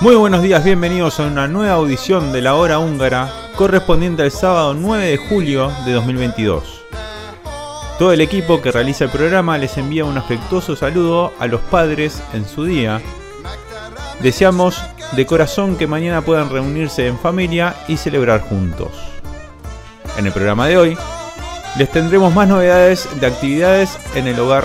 Muy buenos días, bienvenidos a una nueva audición de la hora húngara correspondiente al sábado 9 de julio de 2022. Todo el equipo que realiza el programa les envía un afectuoso saludo a los padres en su día. Deseamos de corazón que mañana puedan reunirse en familia y celebrar juntos. En el programa de hoy les tendremos más novedades de actividades en el hogar.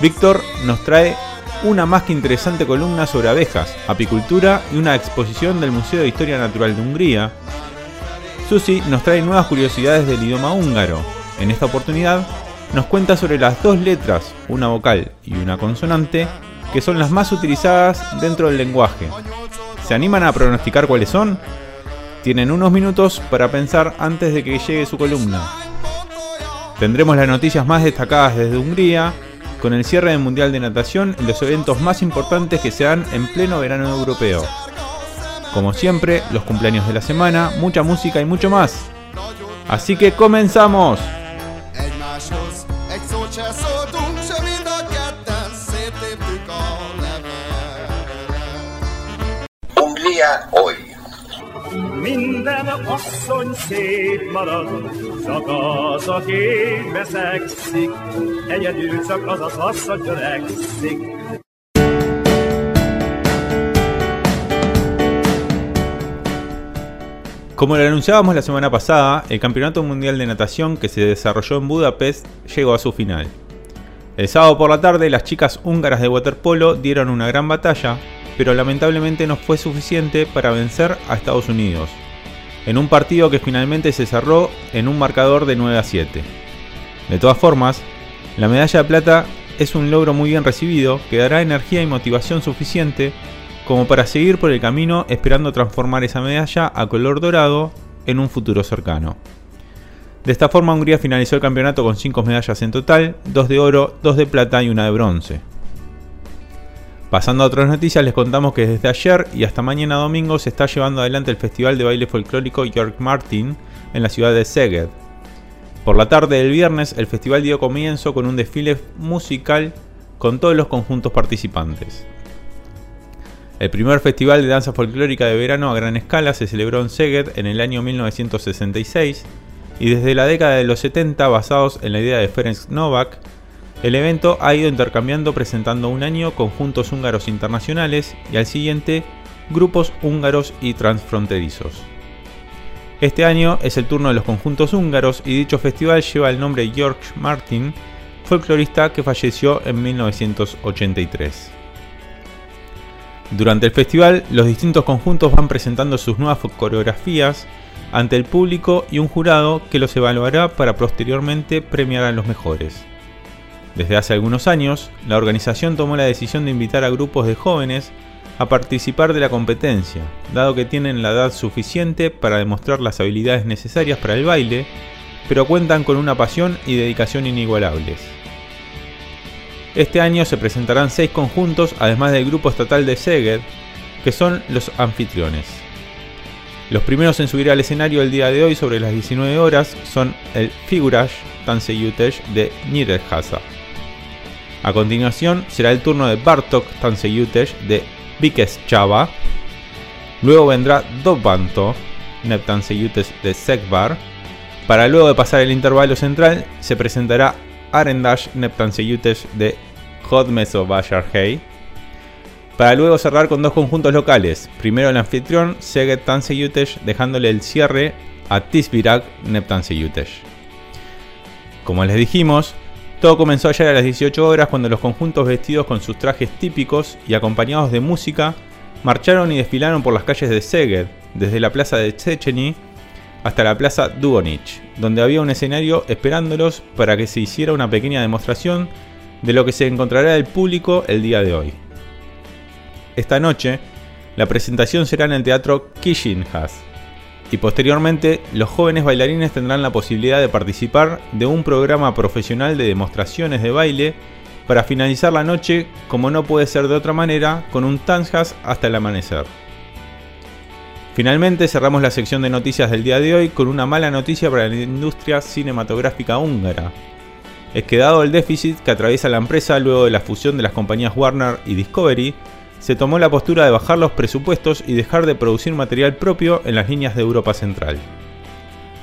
Víctor nos trae una más que interesante columna sobre abejas, apicultura y una exposición del Museo de Historia Natural de Hungría. Susi nos trae nuevas curiosidades del idioma húngaro. En esta oportunidad nos cuenta sobre las dos letras, una vocal y una consonante, que son las más utilizadas dentro del lenguaje. ¿Se animan a pronosticar cuáles son? Tienen unos minutos para pensar antes de que llegue su columna. Tendremos las noticias más destacadas desde Hungría, con el cierre del Mundial de Natación y los eventos más importantes que se dan en pleno verano europeo. Como siempre, los cumpleaños de la semana, mucha música y mucho más. Así que comenzamos. Como lo anunciábamos la semana pasada, el Campeonato Mundial de Natación que se desarrolló en Budapest llegó a su final. El sábado por la tarde, las chicas húngaras de waterpolo dieron una gran batalla, pero lamentablemente no fue suficiente para vencer a Estados Unidos, en un partido que finalmente se cerró en un marcador de 9 a 7. De todas formas, la medalla de plata es un logro muy bien recibido que dará energía y motivación suficiente como para seguir por el camino esperando transformar esa medalla a color dorado en un futuro cercano. De esta forma Hungría finalizó el campeonato con 5 medallas en total, 2 de oro, 2 de plata y una de bronce. Pasando a otras noticias, les contamos que desde ayer y hasta mañana domingo se está llevando adelante el Festival de Baile Folclórico York Martin en la ciudad de Szeged. Por la tarde del viernes, el festival dio comienzo con un desfile musical con todos los conjuntos participantes. El primer festival de danza folclórica de verano a gran escala se celebró en Szeged en el año 1966 y desde la década de los 70, basados en la idea de Ferenc Novak, el evento ha ido intercambiando presentando un año conjuntos húngaros internacionales y al siguiente grupos húngaros y transfronterizos. Este año es el turno de los conjuntos húngaros y dicho festival lleva el nombre Georg Martin, folclorista que falleció en 1983. Durante el festival, los distintos conjuntos van presentando sus nuevas coreografías ante el público y un jurado que los evaluará para posteriormente premiar a los mejores. Desde hace algunos años, la organización tomó la decisión de invitar a grupos de jóvenes a participar de la competencia, dado que tienen la edad suficiente para demostrar las habilidades necesarias para el baile, pero cuentan con una pasión y dedicación inigualables. Este año se presentarán seis conjuntos, además del grupo estatal de Szeged, que son los anfitriones. Los primeros en subir al escenario el día de hoy sobre las 19 horas son el Figurash Tanseyutesh de Niederhasa. A continuación será el turno de Bartok Tanseyutesh de Vikes Chava. Luego vendrá Dobanto Neptanseyutesh de Sekbar. Para luego de pasar el intervalo central se presentará Arendash Neptanseyutesh de Hodmeso. Para luego cerrar con dos conjuntos locales. Primero el anfitrión Seged Tanseyutesh dejándole el cierre a Tisbirak Neptanseyutesh. Como les dijimos, todo comenzó ayer a las 18 horas cuando los conjuntos vestidos con sus trajes típicos y acompañados de música marcharon y desfilaron por las calles de Szeged, desde la plaza de Checheny hasta la plaza Dugonich, donde había un escenario esperándolos para que se hiciera una pequeña demostración de lo que se encontrará el público el día de hoy. Esta noche, la presentación será en el teatro Kishinhas y posteriormente los jóvenes bailarines tendrán la posibilidad de participar de un programa profesional de demostraciones de baile para finalizar la noche, como no puede ser de otra manera, con un Tanzhas hasta el amanecer. Finalmente cerramos la sección de noticias del día de hoy con una mala noticia para la industria cinematográfica húngara. Es que dado el déficit que atraviesa la empresa luego de la fusión de las compañías Warner y Discovery, se tomó la postura de bajar los presupuestos y dejar de producir material propio en las líneas de Europa Central.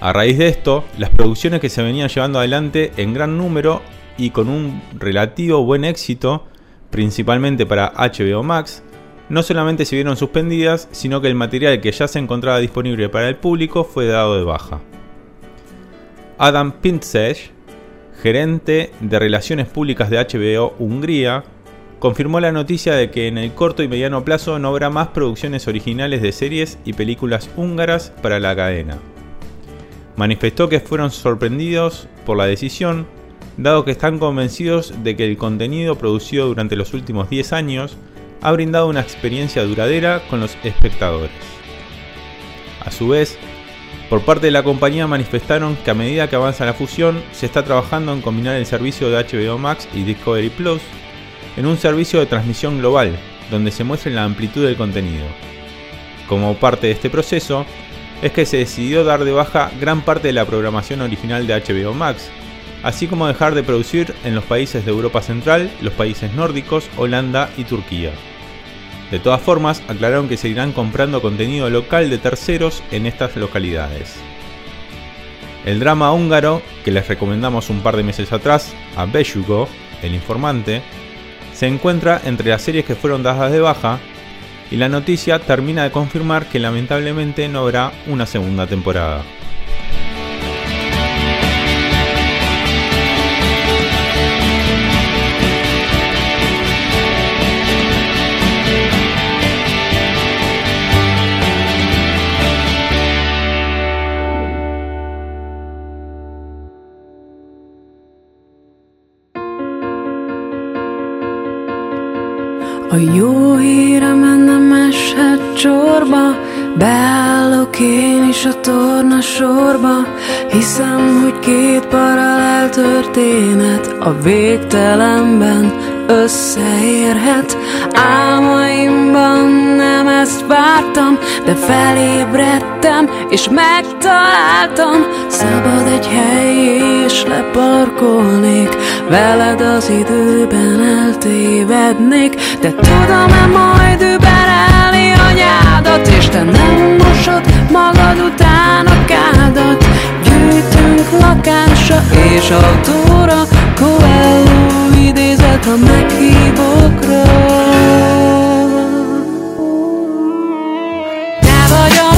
A raíz de esto, las producciones que se venían llevando adelante en gran número y con un relativo buen éxito, principalmente para HBO Max, no solamente se vieron suspendidas, sino que el material que ya se encontraba disponible para el público fue dado de baja. Adam Pintzes, gerente de Relaciones Públicas de HBO Hungría, confirmó la noticia de que en el corto y mediano plazo no habrá más producciones originales de series y películas húngaras para la cadena. Manifestó que fueron sorprendidos por la decisión, dado que están convencidos de que el contenido producido durante los últimos 10 años ha brindado una experiencia duradera con los espectadores. A su vez, por parte de la compañía manifestaron que a medida que avanza la fusión, se está trabajando en combinar el servicio de HBO Max y Discovery Plus en un servicio de transmisión global, donde se muestre la amplitud del contenido. Como parte de este proceso, es que se decidió dar de baja gran parte de la programación original de HBO Max, así como dejar de producir en los países de Europa Central, los países nórdicos, Holanda y Turquía. De todas formas, aclararon que seguirán comprando contenido local de terceros en estas localidades. El drama húngaro, que les recomendamos un par de meses atrás, a Bejugo, el informante, se encuentra entre las series que fueron dadas de baja y la noticia termina de confirmar que lamentablemente no habrá una segunda temporada. A jó hírem nem eshet csorba, Beállok én is a torna sorba, Hiszem, hogy két paralel történet A végtelenben összeérhet. Álmaimban nem ezt vártam De felébredtem és megtaláltam. Szabad egy hely és leparkolnék Veled az időben eltévednék. De tudom-e majd überelni anyádat És te nem mosod magad után a kádat. Gyűjtünk lakásra és autóra Coelho idézet a meghívókra. Te vagy a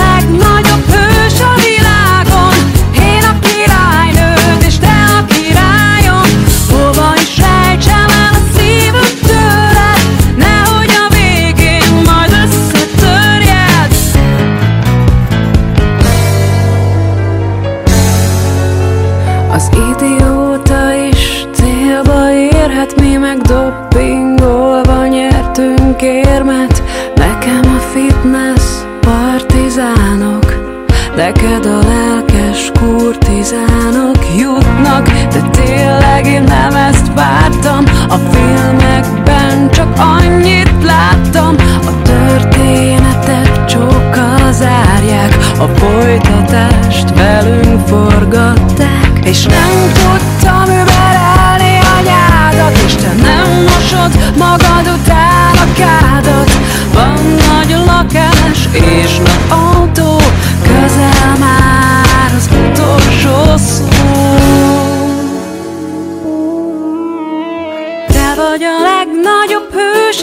vagy a legnagyobb hős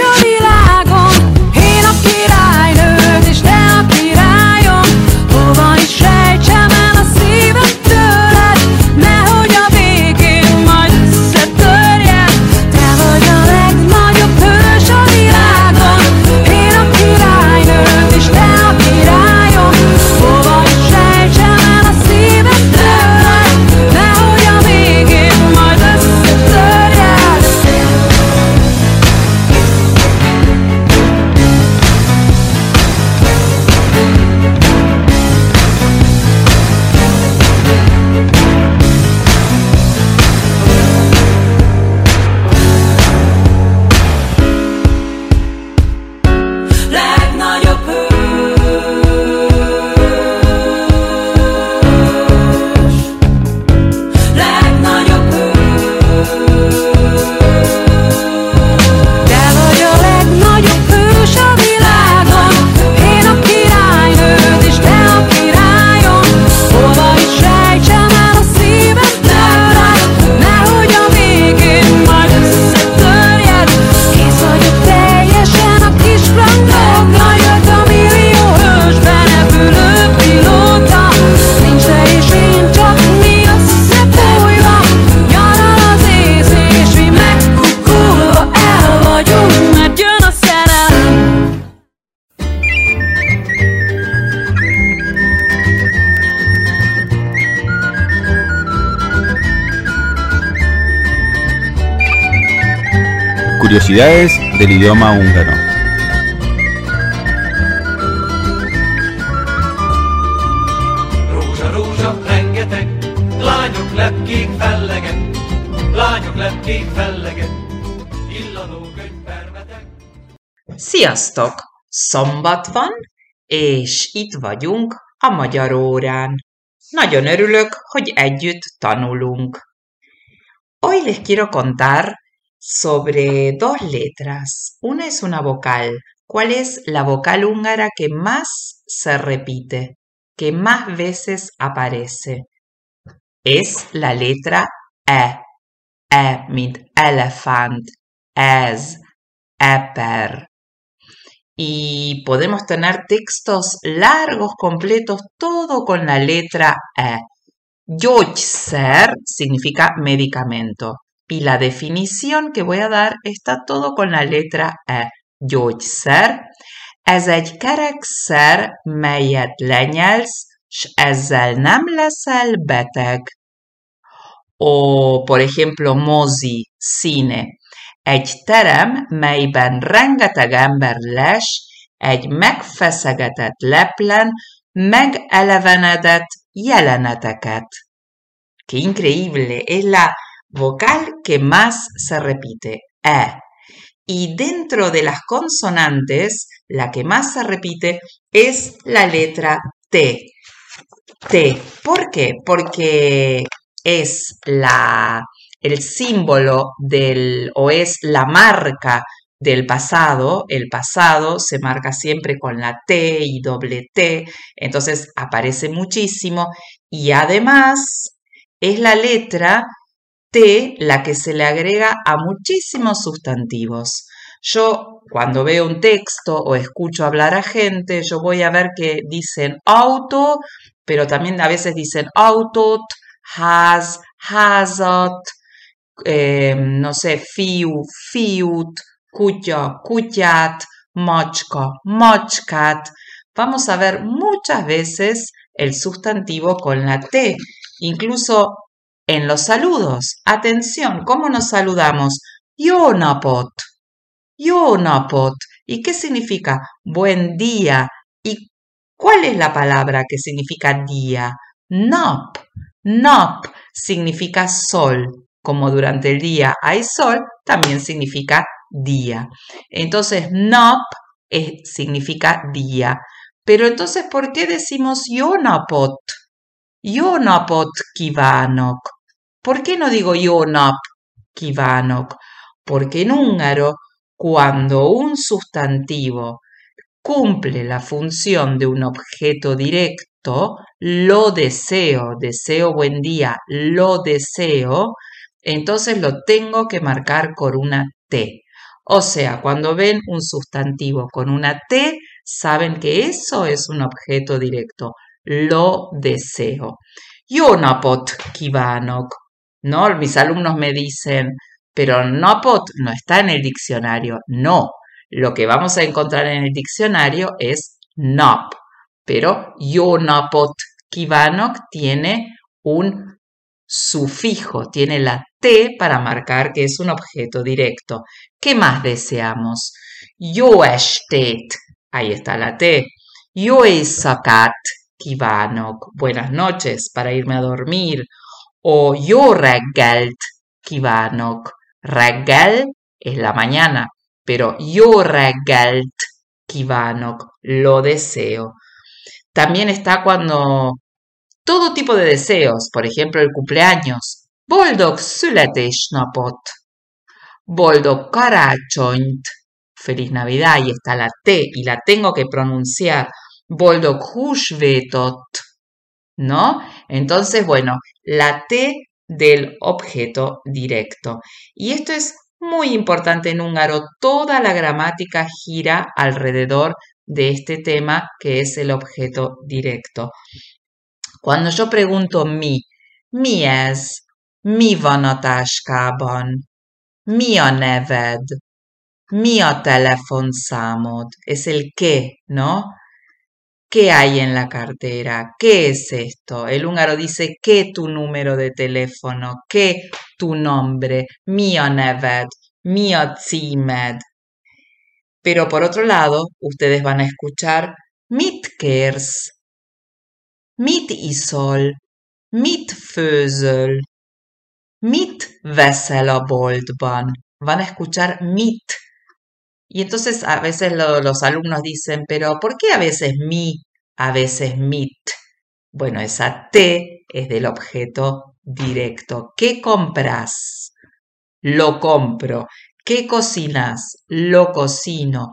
Curiosidades del idioma húngaro. Rózsa, rózsa, rengeteg, lányok lepkék felleget, lányok lepkék felleget, illanó könyvpermetek. Sziasztok! Szombat van, és itt vagyunk a magyar órán. Nagyon örülök, hogy együtt tanulunk. Hoy les quiero contar sobre dos letras. Una es una vocal. ¿Cuál es la vocal húngara que más se repite, que más veces aparece? Es la letra E. E mint elefant, ez, eper. Y podemos tener textos largos, completos, todo con la letra E. Gyógyszer significa medicamento. Y la definición que voy a dar está todo con la letra E. Gyógyszer. Ez egy kerekszer, melyet lenyelsz, s ezzel nem leszel beteg. O, por ejemplo, mozi, cine. Egy terem, melyben rengeteg ember les, egy megfeszegetett leplen, megelevenedett jeleneteket. ¡Qué increíble! Es la vocal que más se repite, E. Y dentro de las consonantes, la que más se repite es la letra T. T. ¿Por qué? Porque es la, el símbolo del, o es la marca del pasado. El pasado se marca siempre con la T y doble T, entonces aparece muchísimo. Y además es la letra T la que se le agrega a muchísimos sustantivos. Yo cuando veo un texto o escucho hablar a gente, yo voy a ver que dicen auto, pero también a veces dicen autot, has, hasot, eh, no sé, fiu, fiut, kutya, kutyat, mochka, mochkat. Vamos a ver muchas veces el sustantivo con la T, incluso en los saludos. Atención, ¿cómo nos saludamos? Yonapot, Yonapot. ¿Y qué significa? Buen día. ¿Y cuál es la palabra que significa día? Nop. Nop significa sol. Como durante el día hay sol, también significa día. Entonces, nop es- significa día. Pero entonces, ¿por qué decimos Yonapot? Yonapot kivanok. ¿Por qué no digo Yonap kivanok? Porque en húngaro, cuando un sustantivo cumple la función de un objeto directo, lo deseo, deseo buen día, lo deseo, entonces lo tengo que marcar con una T. O sea, cuando ven un sustantivo con una T, saben que eso es un objeto directo. Lo deseo. Yonapot kivanok. ¿No? Mis alumnos me dicen, pero Nopot no está en el diccionario. No. Lo que vamos a encontrar en el diccionario es Nop. Pero Yonapot kivanok tiene un sufijo, tiene la T para marcar que es un objeto directo. ¿Qué más deseamos? Yo estet, ahí está la T. Yo éjszakát kívánok, buenas noches para irme a dormir. O yo reggelt kívánok. Reggel es la mañana, pero yo reggelt kívánok, lo deseo. También está cuando todo tipo de deseos, por ejemplo el cumpleaños. Boldog születésnapot. Boldog karácsonyt. Feliz Navidad, ahí está la T y la tengo que pronunciar. Boldog húsvétot. ¿No? Entonces, bueno, la T del objeto directo. Y esto es muy importante en húngaro. Toda la gramática gira alrededor de este tema que es el objeto directo. Cuando yo pregunto mi, mi ez, mi van a táskában, mi a neved, mi a telefonszámod, es el qué, ¿no? ¿Qué hay en la cartera? ¿Qué es esto? El húngaro dice ¿qué tu número de teléfono? ¿Qué tu nombre? Mi a neved, mi a címed. Pero por otro lado, ustedes van a escuchar mit kérsz, mit iszol, mit főzöl, mit. Van a escuchar mit. Y entonces a veces lo- los alumnos dicen, pero ¿por qué a veces mi, a veces mit? Bueno, esa T es del objeto directo. ¿Qué compras? Lo compro. ¿Qué cocinas? Lo cocino.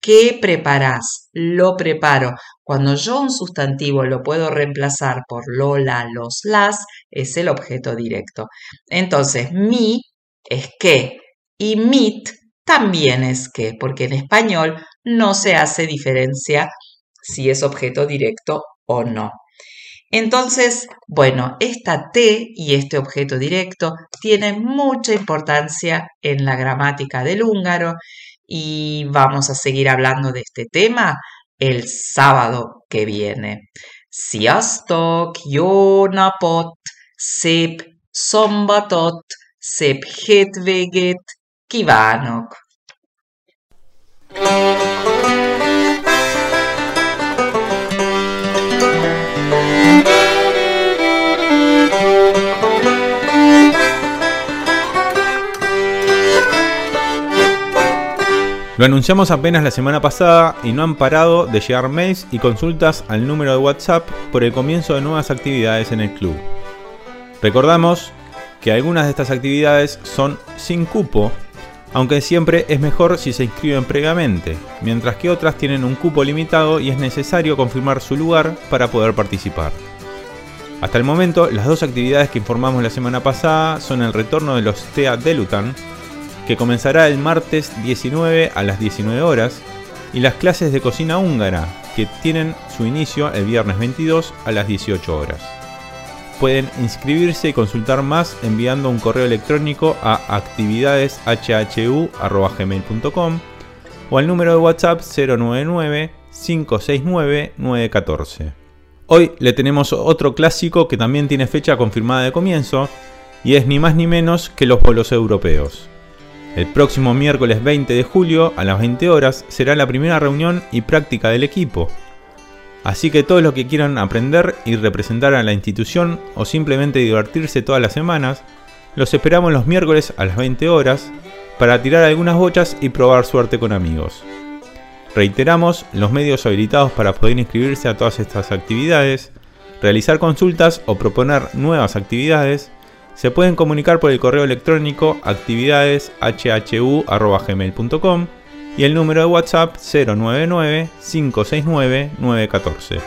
¿Qué preparas? Lo preparo. Cuando yo un sustantivo lo puedo reemplazar por lo, la, los, las, es el objeto directo. Entonces, mi es qué y mit también es qué, porque en español no se hace diferencia si es objeto directo o no. Entonces, bueno, esta T y este objeto directo tienen mucha importancia en la gramática del húngaro y vamos a seguir hablando de este tema el sábado que viene. Sziasztok, jó napot, szép szombatot, szép hétvégét kívánok! Lo anunciamos apenas la semana pasada y no han parado de llegar mails y consultas al número de WhatsApp por el comienzo de nuevas actividades en el club. Recordamos que algunas de estas actividades son sin cupo, aunque siempre es mejor si se inscriben previamente, mientras que otras tienen un cupo limitado y es necesario confirmar su lugar para poder participar. Hasta el momento, las dos actividades que informamos la semana pasada son el retorno de los TEA Delutan, que comenzará el martes 19 a las 19 horas, y las clases de cocina húngara, que tienen su inicio el viernes 22 a las 18 horas. Pueden inscribirse y consultar más enviando un correo electrónico a actividadeshhu.gmail.com o al número de WhatsApp 099 569 914. Hoy le tenemos otro clásico que también tiene fecha confirmada de comienzo y es ni más ni menos que los bolos europeos. El próximo miércoles 20 de julio a las 20 horas será la primera reunión y práctica del equipo. Así que todos los que quieran aprender y representar a la institución o simplemente divertirse todas las semanas, los esperamos los miércoles a las 20 horas para tirar algunas bochas y probar suerte con amigos. Reiteramos los medios habilitados para poder inscribirse a todas estas actividades, realizar consultas o proponer nuevas actividades. Se pueden comunicar por el correo electrónico actividadeshhu.gmail.com y el número de WhatsApp 099 569 914.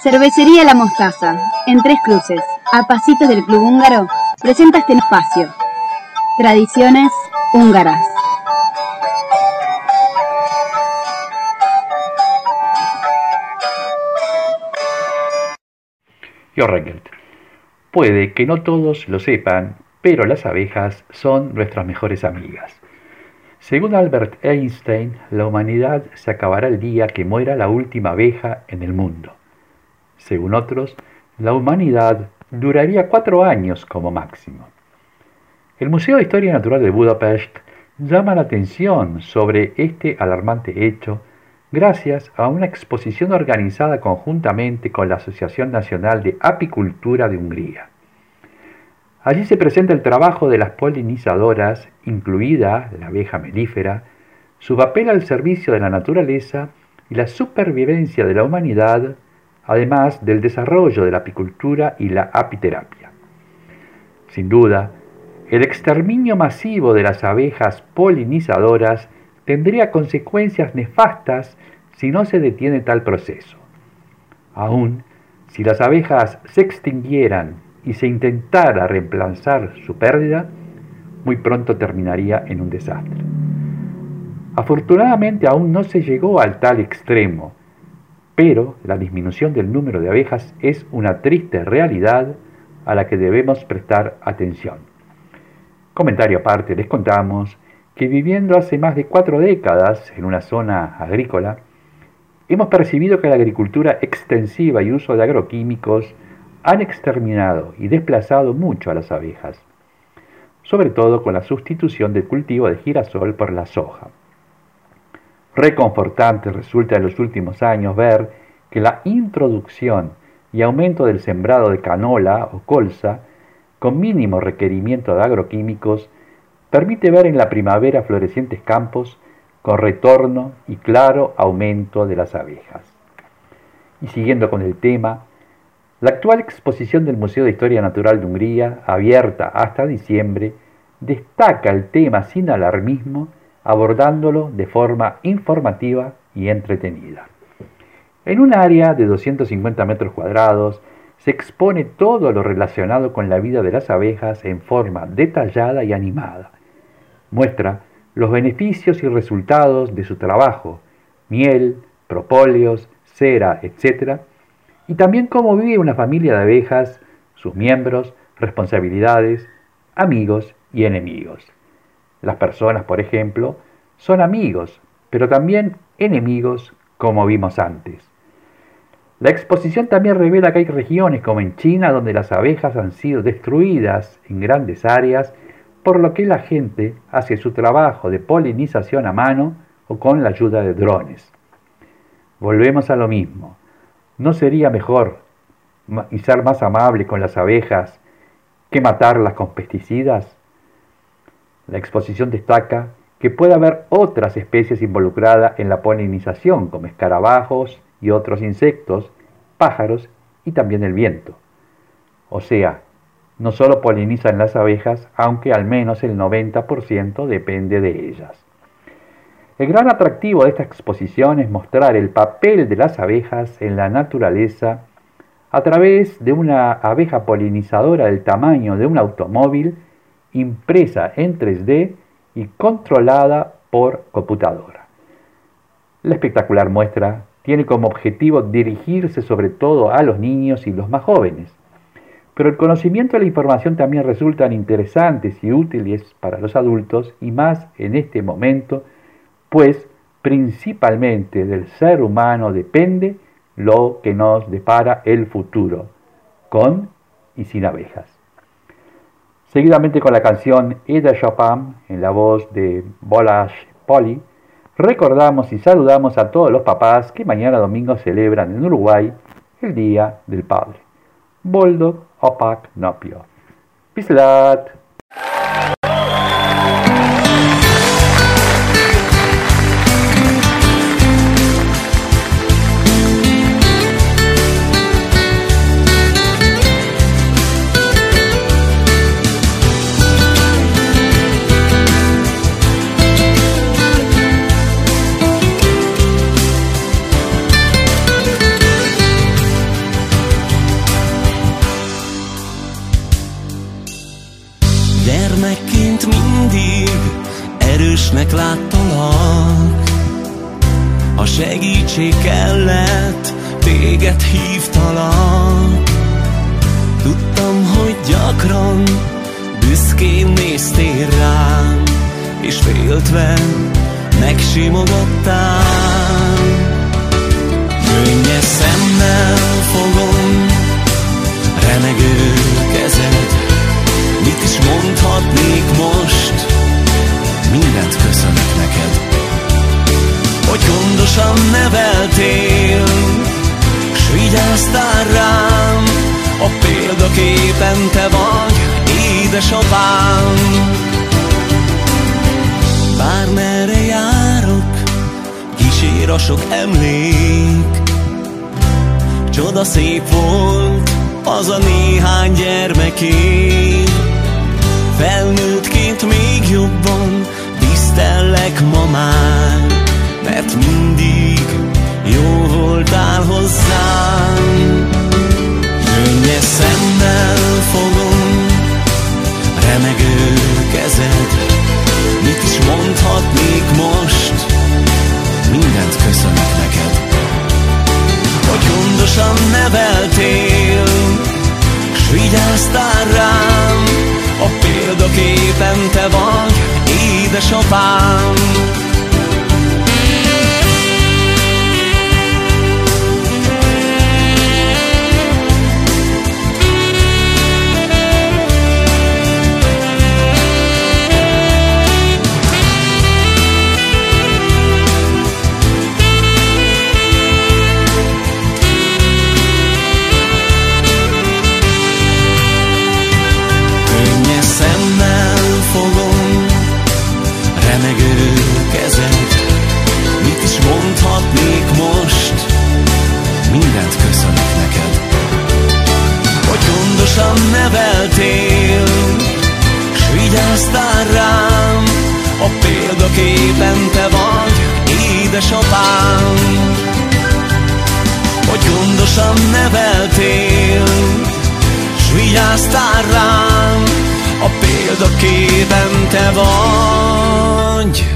Cervecería La Mostaza, en Tres Cruces, a pasitos del Club Húngaro, presenta este espacio. Tradiciones húngaras. Jorregelt. Puede que no todos lo sepan, pero las abejas son nuestras mejores amigas. Según Albert Einstein, la humanidad se acabará el día que muera la última abeja en el mundo. Según otros, la humanidad duraría cuatro años como máximo. El Museo de Historia Natural de Budapest llama la atención sobre este alarmante hecho gracias a una exposición organizada conjuntamente con la Asociación Nacional de Apicultura de Hungría. Allí se presenta el trabajo de las polinizadoras, incluida la abeja melífera, su papel al servicio de la naturaleza y la supervivencia de la humanidad, además del desarrollo de la apicultura y la apiterapia. Sin duda, el exterminio masivo de las abejas polinizadoras tendría consecuencias nefastas si no se detiene tal proceso. Aún si las abejas se extinguieran y se intentara reemplazar su pérdida, muy pronto terminaría en un desastre. Afortunadamente aún no se llegó al tal extremo, pero la disminución del número de abejas es una triste realidad a la que debemos prestar atención. Comentario aparte, les contamos que viviendo hace más de cuatro décadas en una zona agrícola, hemos percibido que la agricultura extensiva y uso de agroquímicos han exterminado y desplazado mucho a las abejas, sobre todo con la sustitución del cultivo de girasol por la soja. Reconfortante resulta en los últimos años ver que la introducción y aumento del sembrado de canola o colza, con mínimo requerimiento de agroquímicos, permite ver en la primavera florecientes campos con retorno y claro aumento de las abejas. Y siguiendo con el tema, la actual exposición del Museo de Historia Natural de Hungría, abierta hasta diciembre, destaca el tema sin alarmismo, abordándolo de forma informativa y entretenida. En un área de 250 metros cuadrados se expone todo lo relacionado con la vida de las abejas en forma detallada y animada. Muestra los beneficios y resultados de su trabajo, miel, propóleos, cera, etc. Y también cómo vive una familia de abejas, sus miembros, responsabilidades, amigos y enemigos. Las personas, por ejemplo, son amigos, pero también enemigos, como vimos antes. La exposición también revela que hay regiones como en China donde las abejas han sido destruidas en grandes áreas, por lo que la gente hace su trabajo de polinización a mano o con la ayuda de drones. Volvemos a lo mismo. ¿No sería mejor y ser más amable con las abejas que matarlas con pesticidas? La exposición destaca que puede haber otras especies involucradas en la polinización, como escarabajos y otros insectos, pájaros y también el viento. O sea, no solo polinizan las abejas, aunque al menos el 90% depende de ellas. El gran atractivo de esta exposición es mostrar el papel de las abejas en la naturaleza a través de una abeja polinizadora del tamaño de un automóvil impresa en 3D y controlada por computadora. La espectacular muestra tiene como objetivo dirigirse sobre todo a los niños y los más jóvenes, pero el conocimiento y la información también resultan interesantes y útiles para los adultos y más en este momento, pues principalmente del ser humano depende lo que nos depara el futuro, con y sin abejas. Seguidamente con la canción Eda Chopin en la voz de Bolash Poli, recordamos y saludamos a todos los papás que mañana domingo celebran en Uruguay el Día del Padre. Boldo Opak Nopio. Pislat! Erősnek láttalak. A segítség kellett, téged hívtalak. Tudtam, hogy gyakran büszkén néztél rám És féltve megsimogattál Könnyes szemmel fogom remegő kezed. Mit is mondhatnék most Mindent köszönök neked. Hogy gondosan neveltél S vigyáztál rám A példaképen te vagy Édesapám. Bármerre járok Kísér a sok emlék. Csoda szép volt az a néhány gyermeké. Felnőttként még jobban tisztellek ma már Mert mindig jó voltál hozzám. Könnyes szemmel fogom remegő kezed Mit is mondhatnék most? Mindent köszönök neked. Neveltél, s vigyáztál rám, példaképen te vagy, édesapám. Vigyáztál rám. A példaképen te vagy, édesapám. Hogy gondosan neveltél, s vigyáztál rám, a példaképen te vagy.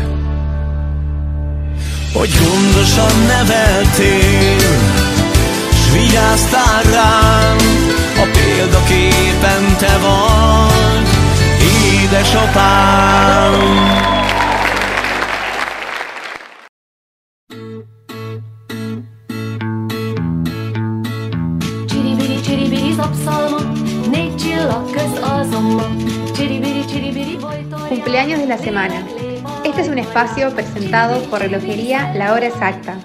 Hogy gondosan neveltél, s vigyáztál rám, a példaképen te vagy, csiribiri, bojtor. Cumpleaños de la semana. Este es un espacio presentado por Relojería La Hora Exacta.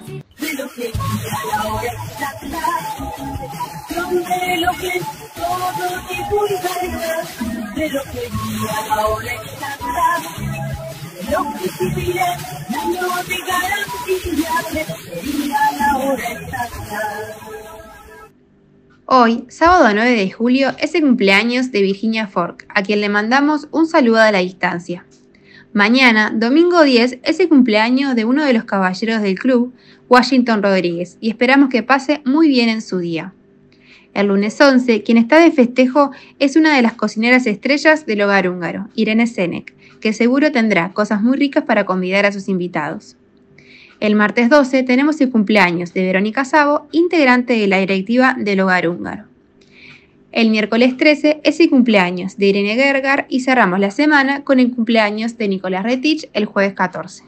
Hoy, sábado 9 de julio, es el cumpleaños de Virginia Fork, a quien le mandamos un saludo a la distancia. Mañana, domingo 10, es el cumpleaños de uno de los caballeros del club, Washington Rodríguez, y esperamos que pase muy bien en su día. El lunes 11, quien está de festejo es una de las cocineras estrellas del hogar húngaro, Irene Senec, que seguro tendrá cosas muy ricas para convidar a sus invitados. El martes 12 tenemos el cumpleaños de Verónica Sabo, integrante de la directiva del hogar húngaro. El miércoles 13 es el cumpleaños de Irene Gergar y cerramos la semana con el cumpleaños de Nicolás Retich el jueves 14.